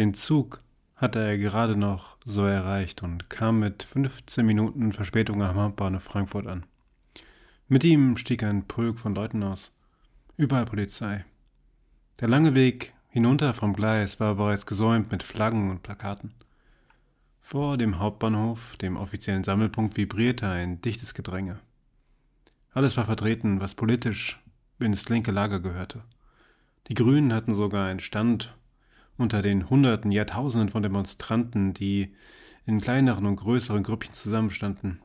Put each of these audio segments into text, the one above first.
Den Zug hatte er gerade noch so erreicht und kam mit 15 Minuten Verspätung am Hauptbahnhof Frankfurt an. Mit ihm stieg ein Pulk von Leuten aus. Überall Polizei. Der lange Weg hinunter vom Gleis war bereits gesäumt mit Flaggen und Plakaten. Vor dem Hauptbahnhof, dem offiziellen Sammelpunkt, vibrierte ein dichtes Gedränge. Alles war vertreten, was politisch ins linke Lager gehörte. Die Grünen hatten sogar einen Stand unter den Hunderten, Jahrtausenden von Demonstranten, die in kleineren und größeren Grüppchen zusammenstanden.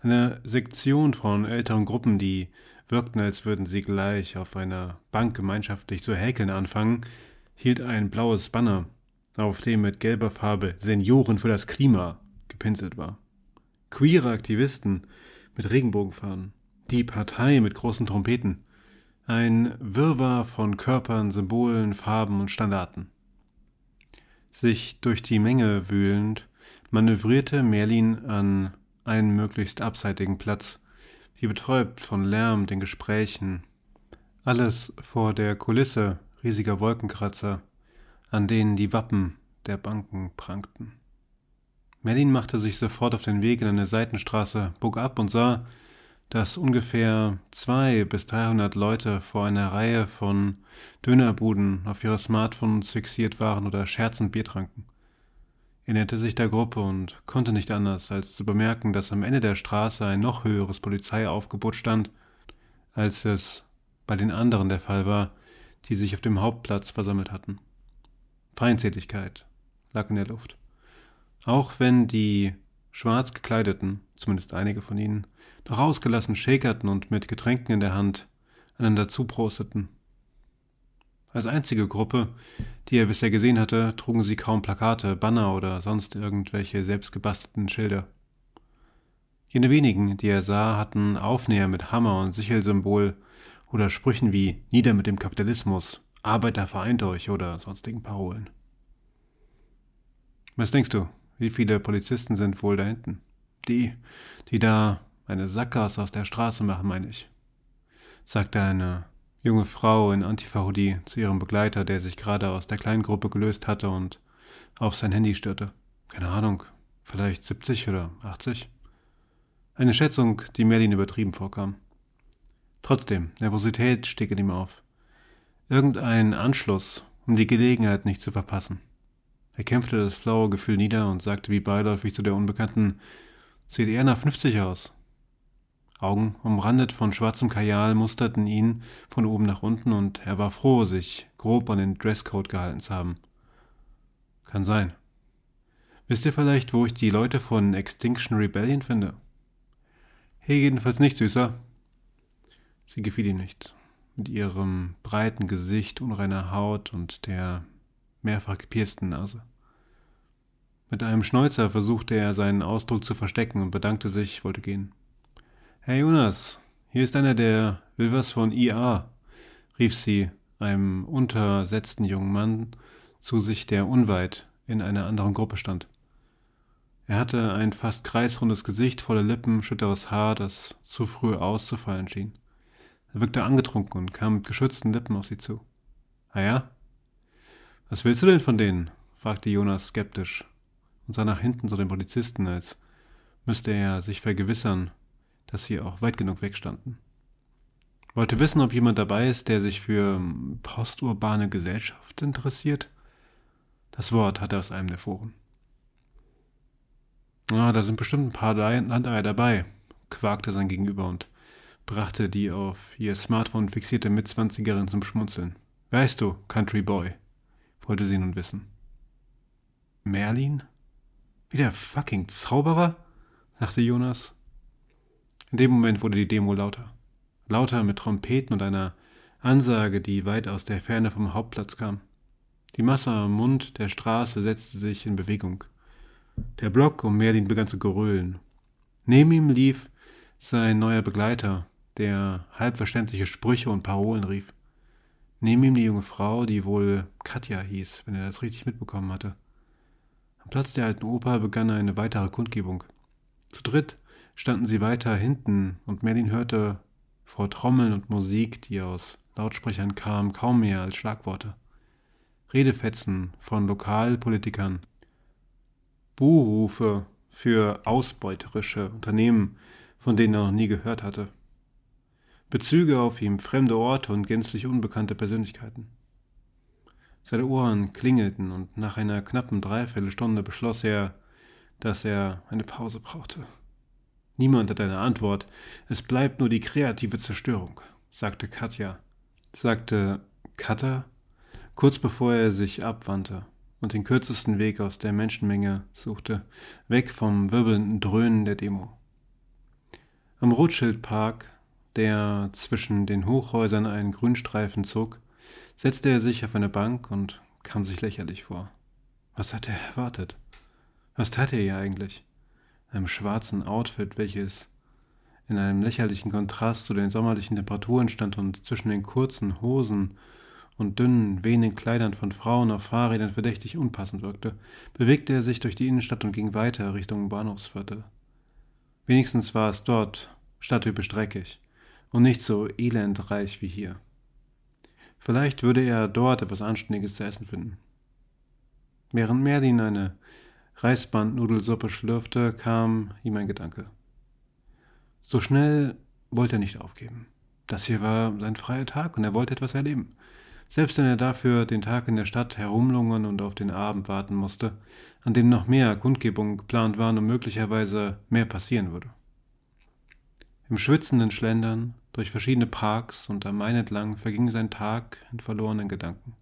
Eine Sektion von älteren Gruppen, die wirkten, als würden sie gleich auf einer Bank gemeinschaftlich zu häkeln anfangen, hielt ein blaues Banner, auf dem mit gelber Farbe Senioren für das Klima gepinselt war. Queere Aktivisten mit Regenbogenfahnen, die Partei mit großen Trompeten, ein Wirrwarr von Körpern, Symbolen, Farben und Standarten. Sich durch die Menge wühlend, manövrierte Merlin an einen möglichst abseitigen Platz, wie betäubt von Lärm, den Gesprächen. Alles vor der Kulisse riesiger Wolkenkratzer, an denen die Wappen der Banken prangten. Merlin machte sich sofort auf den Weg in eine Seitenstraße, bog ab und sah, dass ungefähr zwei bis dreihundert Leute vor einer Reihe von Dönerbuden auf ihre Smartphones fixiert waren oder scherzend Bier tranken. Er näherte sich der Gruppe und konnte nicht anders, als zu bemerken, dass am Ende der Straße ein noch höheres Polizeiaufgebot stand, als es bei den anderen der Fall war, die sich auf dem Hauptplatz versammelt hatten. Feindseligkeit lag in der Luft. Auch wenn die schwarz gekleideten, zumindest einige von ihnen, noch ausgelassen shakerten und mit Getränken in der Hand einander zuprosteten. Als einzige Gruppe, die er bisher gesehen hatte, trugen sie kaum Plakate, Banner oder sonst irgendwelche selbstgebastelten Schilder. Jene wenigen, die er sah, hatten Aufnäher mit Hammer und Sichelsymbol oder Sprüchen wie Nieder mit dem Kapitalismus, Arbeiter vereint euch oder sonstigen Parolen. Was denkst du, wie viele Polizisten sind wohl da hinten? Die, die da eine Sackgasse aus der Straße machen, meine ich, sagte eine junge Frau in Antifa-Hoodie zu ihrem Begleiter, der sich gerade aus der kleinen Gruppe gelöst hatte und auf sein Handy störte. Keine Ahnung, vielleicht 70 oder 80? Eine Schätzung, die Merlin übertrieben vorkam. Trotzdem, Nervosität stieg in ihm auf. Irgendein Anschluss, um die Gelegenheit nicht zu verpassen. Er kämpfte das flaue Gefühl nieder und sagte wie beiläufig zu der Unbekannten, sieht eher nach 50 aus. Augen, umrandet von schwarzem Kajal, musterten ihn von oben nach unten und er war froh, sich grob an den Dresscode gehalten zu haben. Kann sein. Wisst ihr vielleicht, wo ich die Leute von Extinction Rebellion finde? Hey, jedenfalls nicht, Süßer. Sie gefiel ihm nicht. Mit ihrem breiten Gesicht, unreiner Haut und der mehrfach gepiersten Nase. Mit einem Schnäuzer versuchte er seinen Ausdruck zu verstecken und bedankte sich, wollte gehen. Hey Jonas, hier ist einer, der will was von IA, rief sie einem untersetzten jungen Mann zu sich, der unweit in einer anderen Gruppe stand. Er hatte ein fast kreisrundes Gesicht, volle Lippen, schütteres Haar, das zu früh auszufallen schien. Er wirkte angetrunken und kam mit geschützten Lippen auf sie zu. Ah ja? Was willst du denn von denen? fragte Jonas skeptisch und sah nach hinten zu den Polizisten, als müsste er sich vergewissern, dass sie auch weit genug wegstanden. Wollte wissen, ob jemand dabei ist, der sich für posturbane Gesellschaft interessiert. Das Wort hatte er aus einem der Foren. Ah, da sind bestimmt ein paar Landeier dabei, quakte sein Gegenüber und brachte die auf ihr Smartphone fixierte Mitzwanzigerin zum Schmunzeln. Weißt du, Country Boy, wollte sie nun wissen. Merlin? Wie der fucking Zauberer? dachte Jonas. In dem Moment wurde die Demo lauter. Lauter mit Trompeten und einer Ansage, die weit aus der Ferne vom Hauptplatz kam. Die Masse am Mund der Straße setzte sich in Bewegung. Der Block um Merlin begann zu geröhlen. Neben ihm lief sein neuer Begleiter, der halbverständliche Sprüche und Parolen rief. Neben ihm die junge Frau, die wohl Katja hieß, wenn er das richtig mitbekommen hatte. Am Platz der alten Oper begann eine weitere Kundgebung. Zu dritt standen sie weiter hinten und Merlin hörte vor Trommeln und Musik, die aus Lautsprechern kam, kaum mehr als Schlagworte. Redefetzen von Lokalpolitikern, Buhrufe für ausbeuterische Unternehmen, von denen er noch nie gehört hatte. Bezüge auf ihm fremde Orte und gänzlich unbekannte Persönlichkeiten. Seine Ohren klingelten und nach einer knappen Dreiviertelstunde beschloss er, dass er eine Pause brauchte. Niemand hat eine Antwort, es bleibt nur die kreative Zerstörung, sagte Katja. Sagte Katha, kurz bevor er sich abwandte und den kürzesten Weg aus der Menschenmenge suchte, weg vom wirbelnden Dröhnen der Demo. Am Rothschildpark, der zwischen den Hochhäusern einen Grünstreifen zog, setzte er sich auf eine Bank und kam sich lächerlich vor. Was hatte er erwartet? Was tat er hier eigentlich? In einem schwarzen Outfit, welches in einem lächerlichen Kontrast zu den sommerlichen Temperaturen stand und zwischen den kurzen Hosen und dünnen, wehenden Kleidern von Frauen auf Fahrrädern verdächtig unpassend wirkte, bewegte er sich durch die Innenstadt und ging weiter Richtung Bahnhofsviertel. Wenigstens war es dort stadttypisch dreckig und nicht so elendreich wie hier. Vielleicht würde er dort etwas Anständiges zu essen finden. Während Merlin eine Reisbandnudelsuppe schlürfte, kam ihm ein Gedanke. So schnell wollte er nicht aufgeben. Das hier war sein freier Tag und er wollte etwas erleben. Selbst wenn er dafür den Tag in der Stadt herumlungern und auf den Abend warten musste, an dem noch mehr Kundgebungen geplant waren und möglicherweise mehr passieren würde. Im schwitzenden Schlendern durch verschiedene Parks und am Main entlang verging sein Tag in verlorenen Gedanken.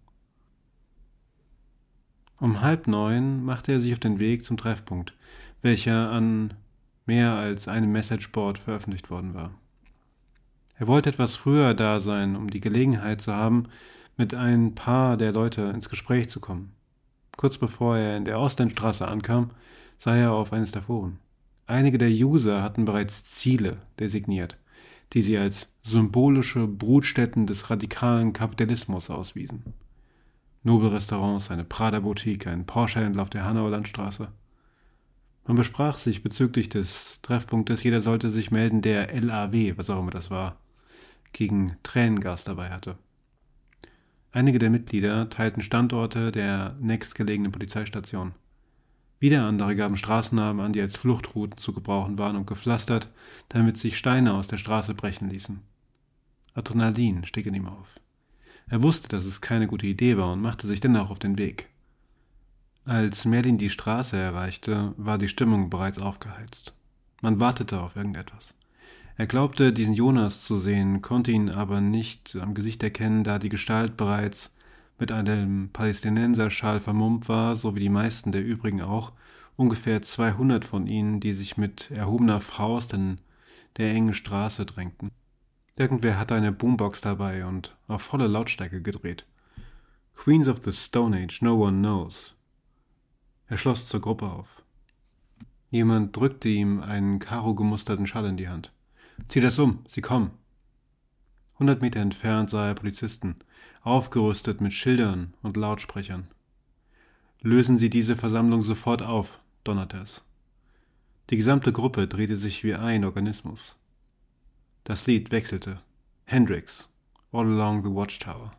Um halb neun machte er sich auf den Weg zum Treffpunkt, welcher an mehr als einem Messageboard veröffentlicht worden war. Er wollte etwas früher da sein, um die Gelegenheit zu haben, mit ein paar der Leute ins Gespräch zu kommen. Kurz bevor er in der Ostendstraße ankam, sah er auf eines der Foren. Einige der User hatten bereits Ziele designiert, die sie als symbolische Brutstätten des radikalen Kapitalismus auswiesen. Nobelrestaurants, eine Prada-Boutique, ein Porsche-Händler auf der Hanauer Landstraße. Man besprach sich bezüglich des Treffpunktes, jeder sollte sich melden, der LAW, was auch immer das war, gegen Tränengas dabei hatte. Einige der Mitglieder teilten Standorte der nächstgelegenen Polizeistation. Wieder andere gaben Straßennamen an, die als Fluchtrouten zu gebrauchen waren und gepflastert, damit sich Steine aus der Straße brechen ließen. Adrenalin stieg in ihm auf. Er wusste, dass es keine gute Idee war und machte sich dennoch auf den Weg. Als Merlin die Straße erreichte, war die Stimmung bereits aufgeheizt. Man wartete auf irgendetwas. Er glaubte, diesen Jonas zu sehen, konnte ihn aber nicht am Gesicht erkennen, da die Gestalt bereits mit einem Palästinenserschal vermummt war, so wie die meisten der übrigen auch, ungefähr 200 von ihnen, die sich mit erhobener Faust in der engen Straße drängten. Irgendwer hatte eine Boombox dabei und auf volle Lautstärke gedreht. Queens of the Stone Age, no one knows. Er schloss zur Gruppe auf. Jemand drückte ihm einen karo-gemusterten Schall in die Hand. Zieh das um, sie kommen. Hundert Meter entfernt sah er Polizisten, aufgerüstet mit Schildern und Lautsprechern. Lösen Sie diese Versammlung sofort auf, donnerte es. Die gesamte Gruppe drehte sich wie ein Organismus. Das Lied wechselte. Hendrix, All Along the Watchtower.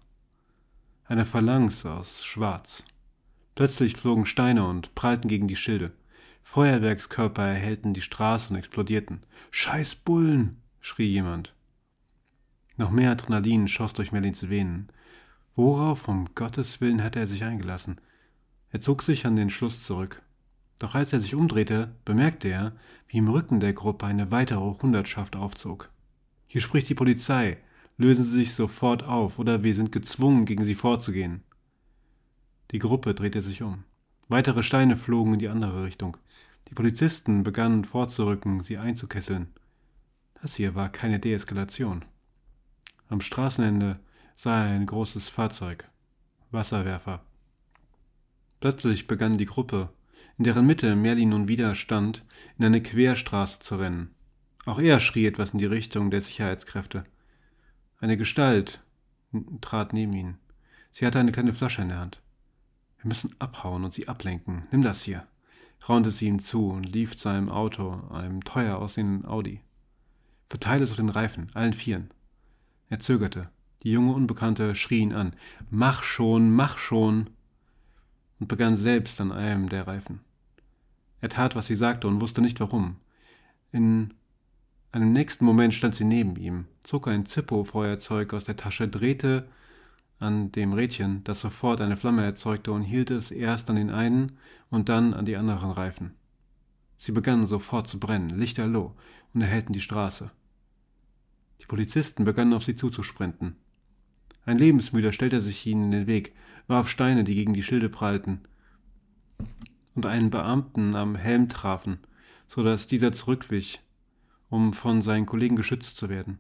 Eine Phalanx aus Schwarz. Plötzlich flogen Steine und prallten gegen die Schilde. Feuerwerkskörper erhellten die Straße und explodierten. Scheiß Bullen! schrie jemand. Noch mehr Adrenalin schoss durch Merlins Venen. Worauf um Gottes Willen hatte er sich eingelassen? Er zog sich an den Schluss zurück. Doch als er sich umdrehte, bemerkte er, wie im Rücken der Gruppe eine weitere Hundertschaft aufzog. Hier spricht die Polizei. Lösen Sie sich sofort auf, oder wir sind gezwungen, gegen Sie vorzugehen. Die Gruppe drehte sich um. Weitere Steine flogen in die andere Richtung. Die Polizisten begannen vorzurücken, sie einzukesseln. Das hier war keine Deeskalation. Am Straßenende sah er ein großes Fahrzeug. Wasserwerfer. Plötzlich begann die Gruppe, in deren Mitte Merlin nun wieder stand, in eine Querstraße zu rennen. Auch er schrie etwas in die Richtung der Sicherheitskräfte. Eine Gestalt trat neben ihn. Sie hatte eine kleine Flasche in der Hand. Wir müssen abhauen und sie ablenken. Nimm das hier, raunte sie ihm zu und lief zu einem Auto, einem teuer aussehenden Audi. Verteile es auf den Reifen, allen Vieren. Er zögerte. Die junge Unbekannte schrie ihn an. Mach schon, mach schon. und begann selbst an einem der Reifen. Er tat, was sie sagte und wusste nicht warum. In einem nächsten Moment stand sie neben ihm, zog ein Zippo-Feuerzeug aus der Tasche, drehte an dem Rädchen, das sofort eine Flamme erzeugte, und hielt es erst an den einen und dann an die anderen Reifen. Sie begannen sofort zu brennen, lichterloh, und erhellten die Straße. Die Polizisten begannen auf sie zuzusprinten. Ein Lebensmüder stellte sich ihnen in den Weg, warf Steine, die gegen die Schilde prallten, und einen Beamten am Helm trafen, so dass dieser zurückwich um von seinen Kollegen geschützt zu werden.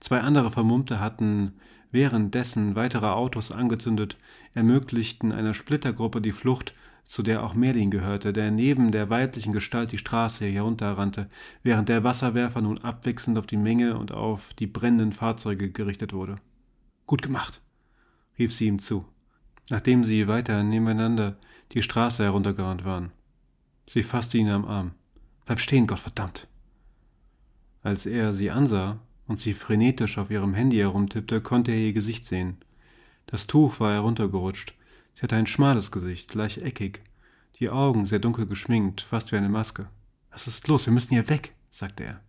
Zwei andere Vermummte hatten währenddessen weitere Autos angezündet, ermöglichten einer Splittergruppe die Flucht, zu der auch Merlin gehörte, der neben der weiblichen Gestalt die Straße herunterrannte, während der Wasserwerfer nun abwechselnd auf die Menge und auf die brennenden Fahrzeuge gerichtet wurde. Gut gemacht, rief sie ihm zu, nachdem sie weiter nebeneinander die Straße heruntergerannt waren. Sie fasste ihn am Arm. Bleib stehen, Gottverdammt! Als er sie ansah und sie frenetisch auf ihrem Handy herumtippte, konnte er ihr Gesicht sehen. Das Tuch war heruntergerutscht. Sie hatte ein schmales Gesicht, gleich eckig, die Augen sehr dunkel geschminkt, fast wie eine Maske. Was ist los? Wir müssen hier weg, sagte er.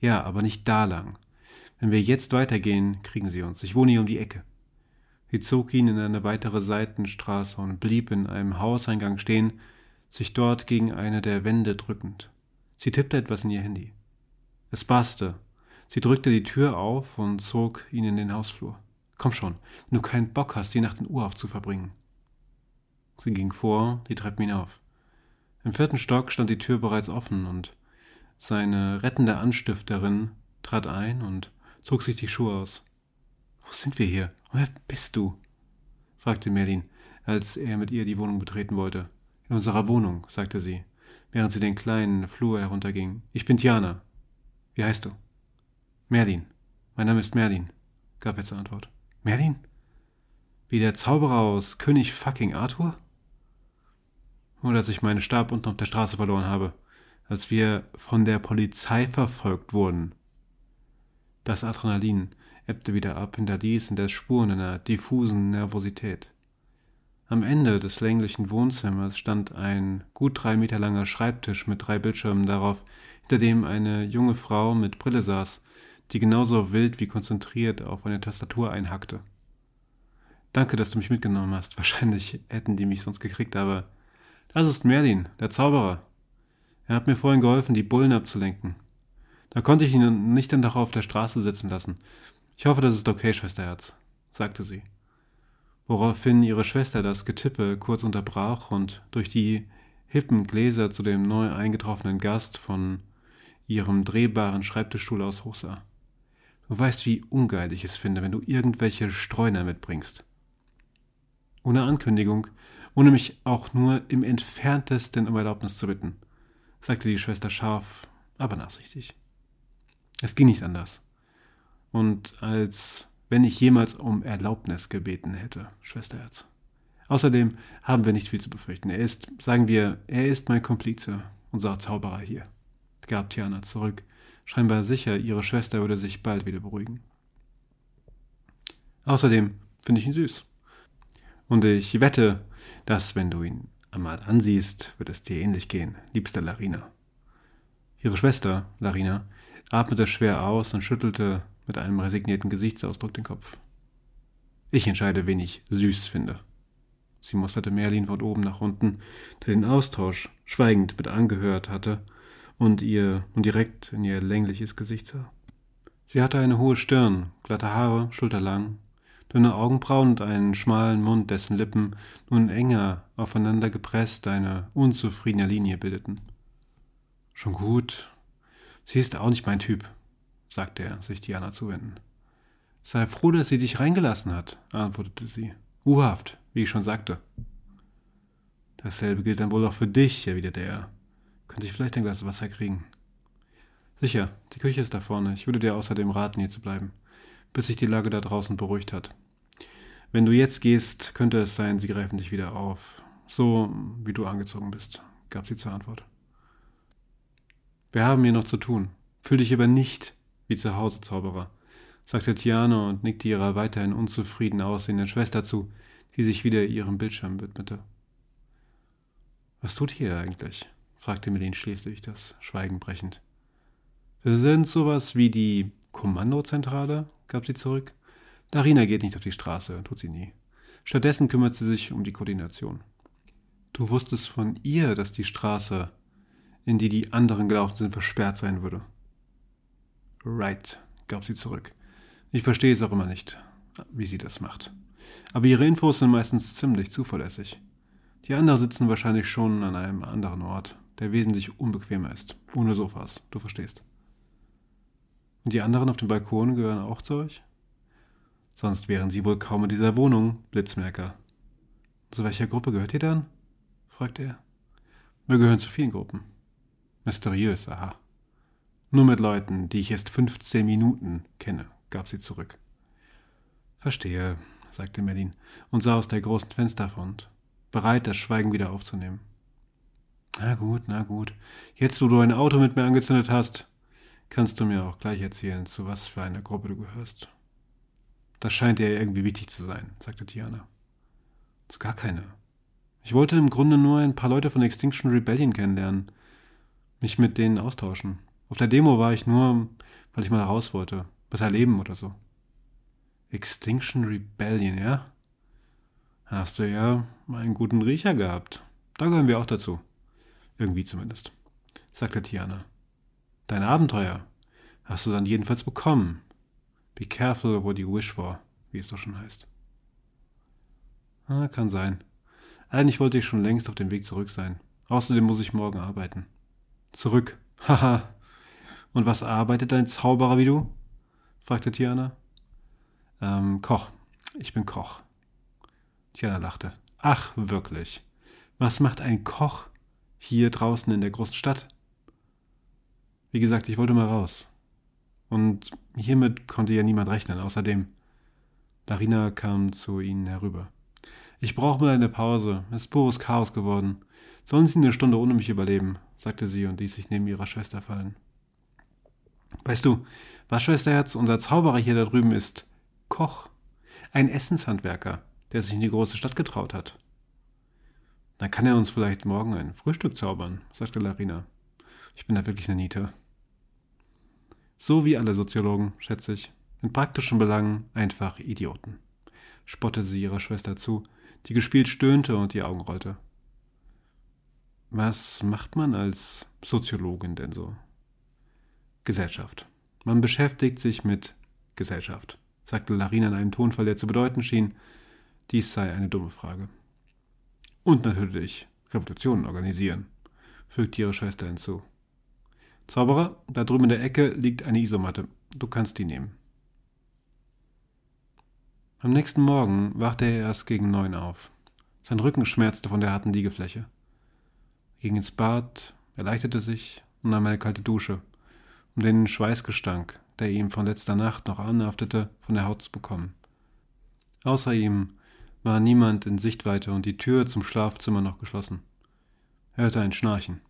Ja, aber nicht da lang. Wenn wir jetzt weitergehen, kriegen sie uns. Ich wohne hier um die Ecke. Sie zog ihn in eine weitere Seitenstraße und blieb in einem Hauseingang stehen, sich dort gegen eine der Wände drückend. Sie tippte etwas in ihr Handy. Es passte. Sie drückte die Tür auf und zog ihn in den Hausflur. Komm schon, wenn du keinen Bock hast, die Nacht in Urhaft zu verbringen. Sie ging vor, die Treppen hinauf. Im vierten Stock stand die Tür bereits offen und seine rettende Anstifterin trat ein und zog sich die Schuhe aus. Wo sind wir hier? Wer bist du? fragte Merlin, als er mit ihr die Wohnung betreten wollte. In unserer Wohnung, sagte sie, während sie den kleinen Flur herunterging. Ich bin Tiana. Wie heißt du? Merlin. Mein Name ist Merlin, gab er zur Antwort. Merlin? Wie der Zauberer aus König fucking Arthur? Nur, dass ich meinen Stab unten auf der Straße verloren habe, als wir von der Polizei verfolgt wurden. Das Adrenalin ebbte wieder ab, hinterließ in der Spuren einer diffusen Nervosität. Am Ende des länglichen Wohnzimmers stand ein gut drei Meter langer Schreibtisch mit drei Bildschirmen darauf, hinter dem eine junge Frau mit Brille saß, die genauso wild wie konzentriert auf eine Tastatur einhackte. Danke, dass du mich mitgenommen hast. Wahrscheinlich hätten die mich sonst gekriegt, aber das ist Merlin, der Zauberer. Er hat mir vorhin geholfen, die Bullen abzulenken. Da konnte ich ihn nicht dann doch auf der Straße sitzen lassen. Ich hoffe, das ist okay, Schwesterherz, sagte sie woraufhin ihre Schwester das Getippe kurz unterbrach und durch die hippen Gläser zu dem neu eingetroffenen Gast von ihrem drehbaren Schreibtischstuhl aus hochsah. Du weißt, wie ungeil ich es finde, wenn du irgendwelche Streuner mitbringst. Ohne Ankündigung, ohne mich auch nur im entferntesten um Erlaubnis zu bitten, sagte die Schwester scharf, aber nachsichtig. Es ging nicht anders. Und als wenn ich jemals um Erlaubnis gebeten hätte, Schwesterherz. Außerdem haben wir nicht viel zu befürchten. Er ist, sagen wir, er ist mein Komplize, unser Zauberer hier, gab Tiana zurück, scheinbar sicher, ihre Schwester würde sich bald wieder beruhigen. Außerdem finde ich ihn süß. Und ich wette, dass, wenn du ihn einmal ansiehst, wird es dir ähnlich gehen, liebste Larina. Ihre Schwester, Larina, atmete schwer aus und schüttelte mit einem resignierten Gesichtsausdruck den Kopf. Ich entscheide, wen ich süß finde. Sie musterte Merlin von oben nach unten, der den Austausch schweigend mit angehört hatte und ihr und direkt in ihr längliches Gesicht sah. Sie hatte eine hohe Stirn, glatte Haare, schulterlang, dünne Augenbrauen und einen schmalen Mund, dessen Lippen nun enger aufeinander gepresst eine unzufriedene Linie bildeten. Schon gut. Sie ist auch nicht mein Typ, sagte er, sich Diana zuwendend. Sei froh, dass sie dich reingelassen hat, antwortete sie. Urhaft, wie ich schon sagte. Dasselbe gilt dann wohl auch für dich, erwiderte er. Könnte ich vielleicht ein Glas Wasser kriegen? Sicher, die Küche ist da vorne. Ich würde dir außerdem raten, hier zu bleiben, bis sich die Lage da draußen beruhigt hat. Wenn du jetzt gehst, könnte es sein, sie greifen dich wieder auf. So wie du angezogen bist, gab sie zur Antwort. Wir haben hier noch zu tun. Fühl dich aber nicht wie zu Hause, Zauberer, sagte Tiana und nickte ihrer weiterhin unzufrieden aussehenden Schwester zu, die sich wieder ihrem Bildschirm widmete. Was tut ihr eigentlich? fragte Melin schließlich, das Schweigen brechend. Wir sind sowas wie die Kommandozentrale, gab sie zurück. Darina geht nicht auf die Straße, tut sie nie. Stattdessen kümmert sie sich um die Koordination. Du wusstest von ihr, dass die Straße, in die die anderen gelaufen sind, versperrt sein würde. Right, gab sie zurück. Ich verstehe es auch immer nicht, wie sie das macht. Aber ihre Infos sind meistens ziemlich zuverlässig. Die anderen sitzen wahrscheinlich schon an einem anderen Ort, der wesentlich unbequemer ist. Ohne Sofas, du verstehst. Und die anderen auf dem Balkon gehören auch zu euch? Sonst wären sie wohl kaum in dieser Wohnung, Blitzmerker. Zu welcher Gruppe gehört ihr dann? fragte er. Wir gehören zu vielen Gruppen. Mysteriös, aha. Nur mit Leuten, die ich erst 15 Minuten kenne, gab sie zurück. Verstehe, sagte Merlin und sah aus der großen Fensterfront, bereit, das Schweigen wieder aufzunehmen. Na gut, na gut. Jetzt, wo du ein Auto mit mir angezündet hast, kannst du mir auch gleich erzählen, zu was für einer Gruppe du gehörst. Das scheint dir irgendwie wichtig zu sein, sagte Tiana. Zu gar keine. Ich wollte im Grunde nur ein paar Leute von Extinction Rebellion kennenlernen, mich mit denen austauschen. Auf der Demo war ich nur, weil ich mal raus wollte, was erleben oder so. Extinction Rebellion, ja? Hast du ja einen guten Riecher gehabt. Da gehören wir auch dazu. Irgendwie zumindest, sagte Tiana. Dein Abenteuer hast du dann jedenfalls bekommen. Be careful what you wish for, wie es doch schon heißt. Ah, kann sein. Eigentlich wollte ich schon längst auf dem Weg zurück sein. Außerdem muss ich morgen arbeiten. Zurück. Haha. Und was arbeitet ein Zauberer wie du? fragte Tiana. Ähm, Koch. Ich bin Koch. Tiana lachte. Ach, wirklich. Was macht ein Koch hier draußen in der großen Stadt? Wie gesagt, ich wollte mal raus. Und hiermit konnte ja niemand rechnen. Außerdem, Darina kam zu ihnen herüber. Ich brauche mal eine Pause. Es ist pures Chaos geworden. Sollen Sie eine Stunde ohne mich überleben? sagte sie und ließ sich neben ihrer Schwester fallen. Weißt du, was Schwesterherz, unser Zauberer hier da drüben ist Koch. Ein Essenshandwerker, der sich in die große Stadt getraut hat. Dann kann er uns vielleicht morgen ein Frühstück zaubern, sagte Larina. Ich bin da wirklich eine Niete. So wie alle Soziologen, schätze ich. In praktischen Belangen einfach Idioten. Spottete sie ihrer Schwester zu, die gespielt stöhnte und die Augen rollte. Was macht man als Soziologin denn so? Gesellschaft. Man beschäftigt sich mit Gesellschaft, sagte Larina in einem Tonfall, der zu bedeuten schien, dies sei eine dumme Frage. Und natürlich Revolutionen organisieren, fügte ihre Schwester hinzu. Zauberer, da drüben in der Ecke liegt eine Isomatte. Du kannst die nehmen. Am nächsten Morgen wachte er erst gegen neun auf. Sein Rücken schmerzte von der harten Liegefläche. Er ging ins Bad, erleichterte sich und nahm eine kalte Dusche, um den Schweißgestank, der ihm von letzter Nacht noch anhaftete, von der Haut zu bekommen. Außer ihm war niemand in Sichtweite und die Tür zum Schlafzimmer noch geschlossen. Er hörte ein Schnarchen.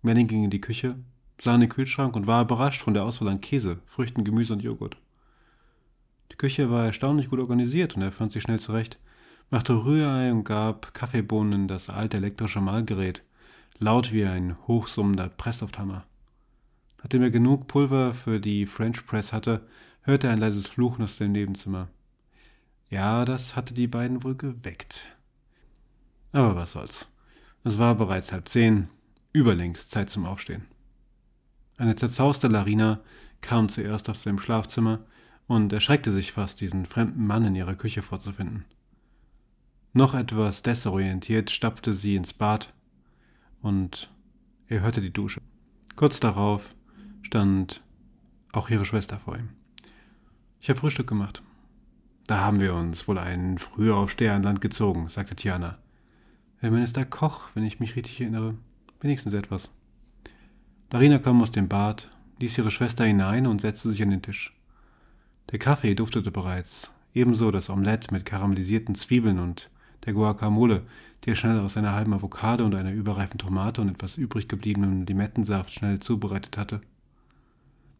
Manning ging in die Küche, sah in den Kühlschrank und war überrascht von der Auswahl an Käse, Früchten, Gemüse und Joghurt. Die Küche war erstaunlich gut organisiert und er fand sich schnell zurecht, machte Rührei und gab Kaffeebohnen in das alte elektrische Mahlgerät, laut wie ein hochsummender Presslufthammer. Nachdem er genug Pulver für die French Press hatte, hörte er ein leises Fluchen aus dem Nebenzimmer. Ja, das hatte die beiden wohl geweckt. Aber was soll's. Es war bereits halb zehn, überlängst Zeit zum Aufstehen. Eine zerzauste Larina kam zuerst aus dem Schlafzimmer und erschreckte sich fast, diesen fremden Mann in ihrer Küche vorzufinden. Noch etwas desorientiert stapfte sie ins Bad und er hörte die Dusche. Kurz darauf stand auch ihre Schwester vor ihm. Ich habe Frühstück gemacht. Da haben wir uns wohl einen Frühaufsteher an Land gezogen, sagte Tiana. Herr Minister Koch, wenn ich mich richtig erinnere. Wenigstens etwas. Darina kam aus dem Bad, ließ ihre Schwester hinein und setzte sich an den Tisch. Der Kaffee duftete bereits, ebenso das Omelett mit karamellisierten Zwiebeln und der Guacamole, die er schnell aus einer halben Avocado und einer überreifen Tomate und etwas übrig gebliebenem Limettensaft schnell zubereitet hatte.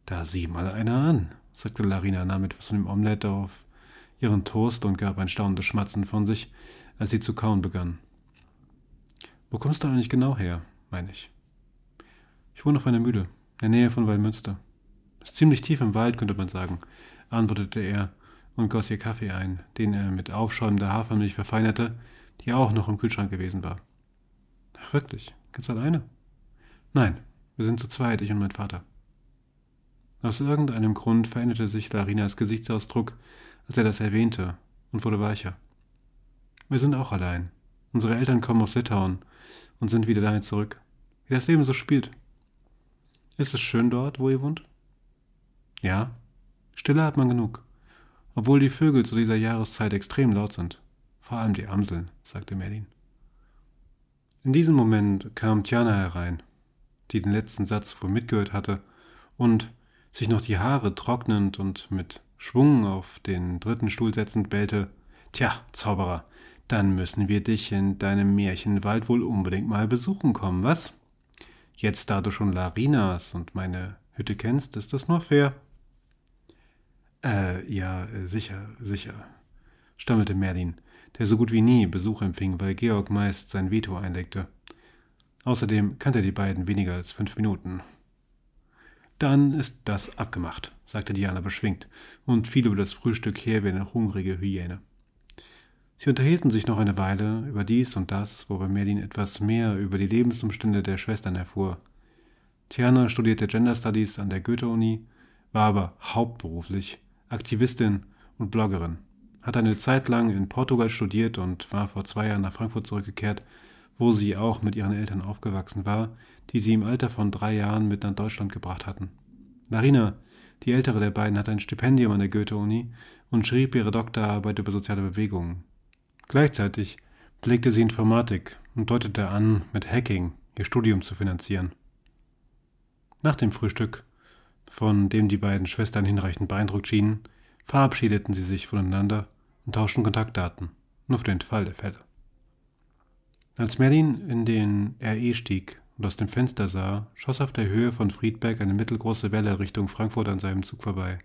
Da sieh mal einer an, sagte Larina, nahm etwas von dem Omelett auf ihren Toast und gab ein staunendes Schmatzen von sich, als sie zu kauen begann. Wo kommst du eigentlich genau her, meine ich? Ich wohne auf einer Mühle, in der Nähe von Wallmünster. Ist ziemlich tief im Wald, könnte man sagen, antwortete er und goss ihr Kaffee ein, den er mit aufschäumender Hafermilch verfeinerte, die auch noch im Kühlschrank gewesen war. Ach wirklich? Ganz alleine? Nein, wir sind zu zweit, ich und mein Vater. Aus irgendeinem Grund veränderte sich Larinas Gesichtsausdruck, als er das erwähnte, und wurde weicher. Wir sind auch allein. Unsere Eltern kommen aus Litauen und sind wieder dahin zurück. Wie das Leben so spielt. Ist es schön dort, wo ihr wohnt? Ja, Stille hat man genug. Obwohl die Vögel zu dieser Jahreszeit extrem laut sind. Vor allem die Amseln, sagte Merlin. In diesem Moment kam Tiana herein, die den letzten Satz wohl mitgehört hatte und, sich noch die Haare trocknend und mit Schwung auf den dritten Stuhl setzend, bellte: Tja, Zauberer, dann müssen wir dich in deinem Märchenwald wohl unbedingt mal besuchen kommen, was? Jetzt, da du schon Larinas und meine Hütte kennst, ist das nur fair. Äh, ja, sicher, sicher, stammelte Merlin, der so gut wie nie Besuch empfing, weil Georg meist sein Veto einlegte. Außerdem kannte die beiden weniger als fünf Minuten. Dann ist das abgemacht, sagte Diana beschwingt und fiel über das Frühstück her wie eine hungrige Hyäne. Sie unterhielten sich noch eine Weile über dies und das, wobei Merlin etwas mehr über die Lebensumstände der Schwestern erfuhr. Tiana studierte Gender Studies an der Goethe-Uni, war aber hauptberuflich Aktivistin und Bloggerin, hat eine Zeit lang in Portugal studiert und war vor zwei Jahren nach Frankfurt zurückgekehrt, wo sie auch mit ihren Eltern aufgewachsen war, die sie im Alter von drei Jahren mit nach Deutschland gebracht hatten. Narina, die ältere der beiden, hatte ein Stipendium an der Goethe-Uni und schrieb ihre Doktorarbeit über soziale Bewegungen. Gleichzeitig pflegte sie Informatik und deutete an, mit Hacking ihr Studium zu finanzieren. Nach dem Frühstück von dem die beiden Schwestern hinreichend beeindruckt schienen, verabschiedeten sie sich voneinander und tauschten Kontaktdaten, nur für den Fall der Fälle. Als Merlin in den RE stieg und aus dem Fenster sah, schoss auf der Höhe von Friedberg eine mittelgroße Welle Richtung Frankfurt an seinem Zug vorbei.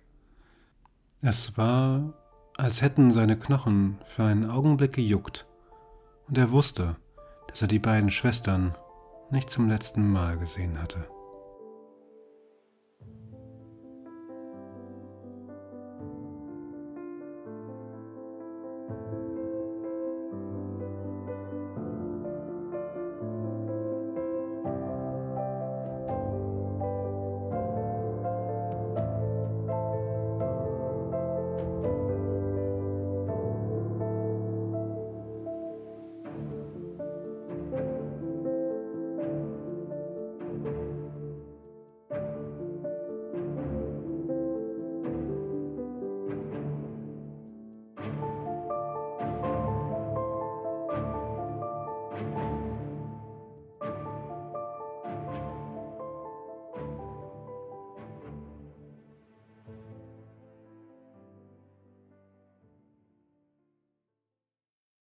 Es war, als hätten seine Knochen für einen Augenblick gejuckt, und er wusste, dass er die beiden Schwestern nicht zum letzten Mal gesehen hatte.